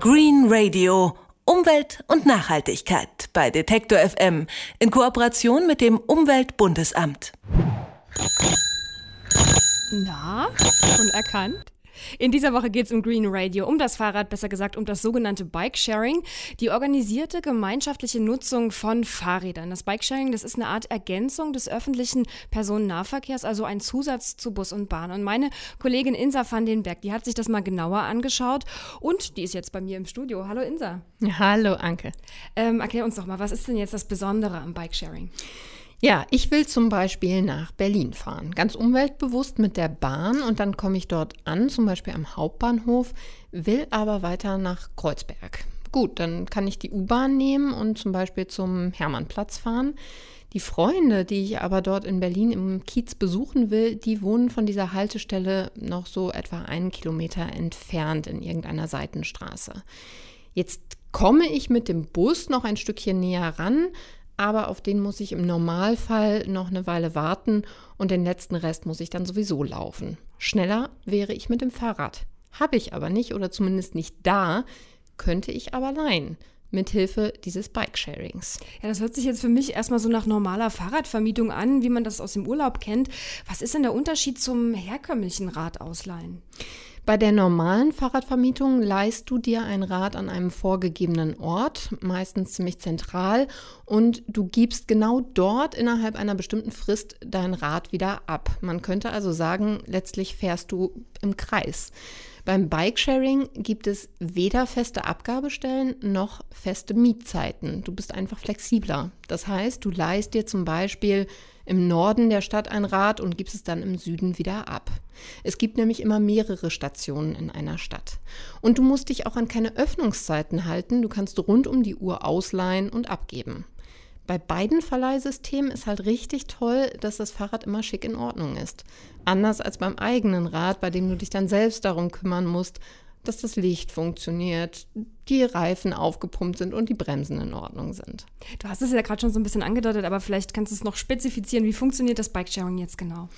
Green Radio. Umwelt und Nachhaltigkeit bei Detektor FM in Kooperation mit dem Umweltbundesamt. Na, schon erkannt? In dieser Woche geht es im Green Radio um das Fahrrad, besser gesagt um das sogenannte Bike-Sharing, die organisierte gemeinschaftliche Nutzung von Fahrrädern. Das Bike-Sharing, das ist eine Art Ergänzung des öffentlichen Personennahverkehrs, also ein Zusatz zu Bus und Bahn. Und meine Kollegin Insa van den Berg, die hat sich das mal genauer angeschaut und die ist jetzt bei mir im Studio. Hallo Insa. Hallo Anke. Ähm, erklär uns doch mal, was ist denn jetzt das Besondere am Bike-Sharing? Ja, ich will zum Beispiel nach Berlin fahren, ganz umweltbewusst mit der Bahn und dann komme ich dort an, zum Beispiel am Hauptbahnhof, will aber weiter nach Kreuzberg. Gut, dann kann ich die U-Bahn nehmen und zum Beispiel zum Hermannplatz fahren. Die Freunde, die ich aber dort in Berlin im Kiez besuchen will, die wohnen von dieser Haltestelle noch so etwa einen Kilometer entfernt in irgendeiner Seitenstraße. Jetzt komme ich mit dem Bus noch ein Stückchen näher ran, aber auf den muss ich im Normalfall noch eine Weile warten und den letzten Rest muss ich dann sowieso laufen. Schneller wäre ich mit dem Fahrrad. Habe ich aber nicht oder zumindest nicht da, könnte ich aber leihen mithilfe dieses Bike-Sharings. Ja, das hört sich jetzt für mich erstmal so nach normaler Fahrradvermietung an, wie man das aus dem Urlaub kennt. Was ist denn der Unterschied zum herkömmlichen Radausleihen? Bei der normalen Fahrradvermietung leihst du dir ein Rad an einem vorgegebenen Ort, meistens ziemlich zentral, und du gibst genau dort innerhalb einer bestimmten Frist dein Rad wieder ab. Man könnte also sagen, letztlich fährst du im Kreis. Beim Bikesharing gibt es weder feste Abgabestellen noch feste Mietzeiten. Du bist einfach flexibler. Das heißt, du leihst dir zum Beispiel im Norden der Stadt ein Rad und gibst es dann im Süden wieder ab. Es gibt nämlich immer mehrere Stationen in einer Stadt. Und du musst dich auch an keine Öffnungszeiten halten. Du kannst rund um die Uhr ausleihen und abgeben. Bei beiden Verleihsystemen ist halt richtig toll, dass das Fahrrad immer schick in Ordnung ist. Anders als beim eigenen Rad, bei dem du dich dann selbst darum kümmern musst, dass das Licht funktioniert, die Reifen aufgepumpt sind und die Bremsen in Ordnung sind. Du hast es ja gerade schon so ein bisschen angedeutet, aber vielleicht kannst du es noch spezifizieren. Wie funktioniert das Bikesharing jetzt genau?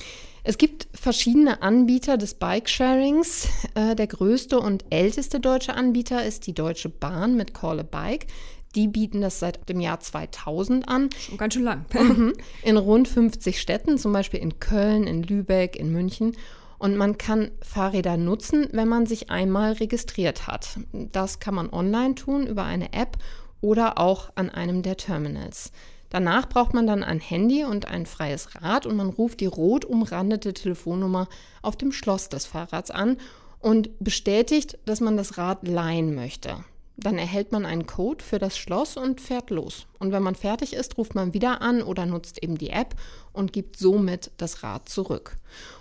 Es gibt verschiedene Anbieter des Bikesharings. Äh, der größte und älteste deutsche Anbieter ist die Deutsche Bahn mit Call a Bike. Die bieten das seit dem Jahr 2000 an. Schon ganz schön lang. Mhm. in rund 50 Städten, zum Beispiel in Köln, in Lübeck, in München. Und man kann Fahrräder nutzen, wenn man sich einmal registriert hat. Das kann man online tun über eine App oder auch an einem der Terminals. Danach braucht man dann ein Handy und ein freies Rad und man ruft die rot umrandete Telefonnummer auf dem Schloss des Fahrrads an und bestätigt, dass man das Rad leihen möchte. Dann erhält man einen Code für das Schloss und fährt los. Und wenn man fertig ist, ruft man wieder an oder nutzt eben die App und gibt somit das Rad zurück.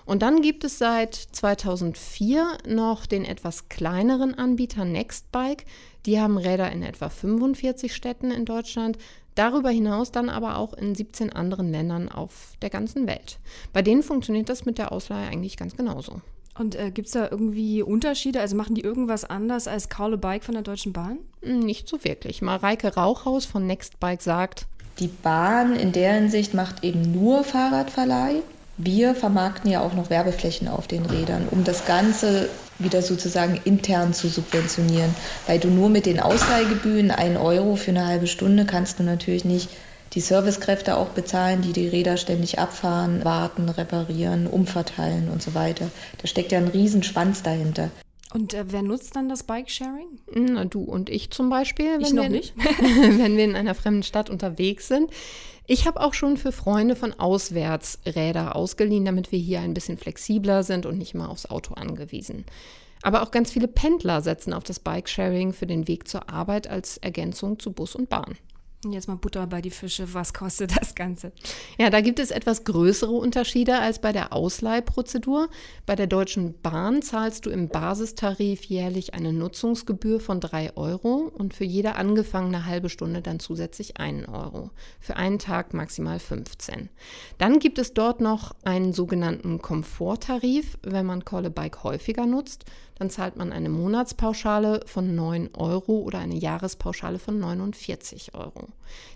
Und dann gibt es seit 2004 noch den etwas kleineren Anbieter Nextbike. Die haben Räder in etwa 45 Städten in Deutschland. Darüber hinaus dann aber auch in 17 anderen Ländern auf der ganzen Welt. Bei denen funktioniert das mit der Ausleihe eigentlich ganz genauso. Und äh, gibt es da irgendwie Unterschiede? Also machen die irgendwas anders als a Bike von der Deutschen Bahn? Hm, nicht so wirklich. Mareike Rauchhaus von Nextbike sagt, die Bahn in der Hinsicht macht eben nur Fahrradverleih. Wir vermarkten ja auch noch Werbeflächen auf den Rädern, um das Ganze wieder sozusagen intern zu subventionieren. Weil du nur mit den Ausleihgebühren, 1 Euro für eine halbe Stunde, kannst du natürlich nicht die Servicekräfte auch bezahlen, die die Räder ständig abfahren, warten, reparieren, umverteilen und so weiter. Da steckt ja ein Riesenschwanz dahinter. Und äh, wer nutzt dann das Bike-Sharing? Na, du und ich zum Beispiel. ich noch wir, nicht. wenn wir in einer fremden Stadt unterwegs sind. Ich habe auch schon für Freunde von auswärts Räder ausgeliehen, damit wir hier ein bisschen flexibler sind und nicht immer aufs Auto angewiesen. Aber auch ganz viele Pendler setzen auf das Bike-Sharing für den Weg zur Arbeit als Ergänzung zu Bus und Bahn. Jetzt mal Butter bei die Fische. Was kostet das Ganze? Ja, da gibt es etwas größere Unterschiede als bei der Ausleihprozedur. Bei der Deutschen Bahn zahlst du im Basistarif jährlich eine Nutzungsgebühr von 3 Euro und für jede angefangene halbe Stunde dann zusätzlich 1 Euro. Für einen Tag maximal 15. Dann gibt es dort noch einen sogenannten Komforttarif, wenn man Call a Bike häufiger nutzt dann zahlt man eine Monatspauschale von 9 Euro oder eine Jahrespauschale von 49 Euro.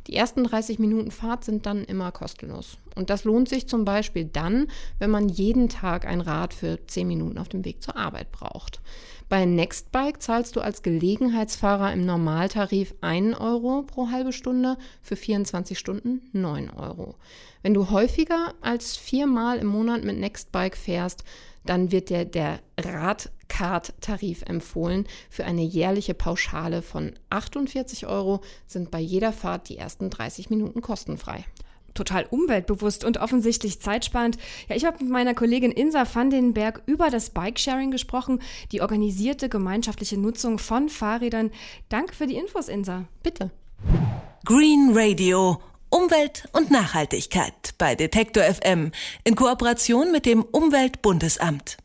Die ersten 30 Minuten Fahrt sind dann immer kostenlos. Und das lohnt sich zum Beispiel dann, wenn man jeden Tag ein Rad für 10 Minuten auf dem Weg zur Arbeit braucht. Bei Nextbike zahlst du als Gelegenheitsfahrer im Normaltarif 1 Euro pro halbe Stunde, für 24 Stunden 9 Euro. Wenn du häufiger als viermal im Monat mit Nextbike fährst, dann wird dir der Radcard-Tarif empfohlen. Für eine jährliche Pauschale von 48 Euro sind bei jeder Fahrt die ersten 30 Minuten kostenfrei total umweltbewusst und offensichtlich zeitsparend. Ja, ich habe mit meiner Kollegin Insa van den Berg über das Bikesharing gesprochen, die organisierte gemeinschaftliche Nutzung von Fahrrädern. Danke für die Infos, Insa. Bitte. Green Radio. Umwelt und Nachhaltigkeit bei Detektor FM in Kooperation mit dem Umweltbundesamt.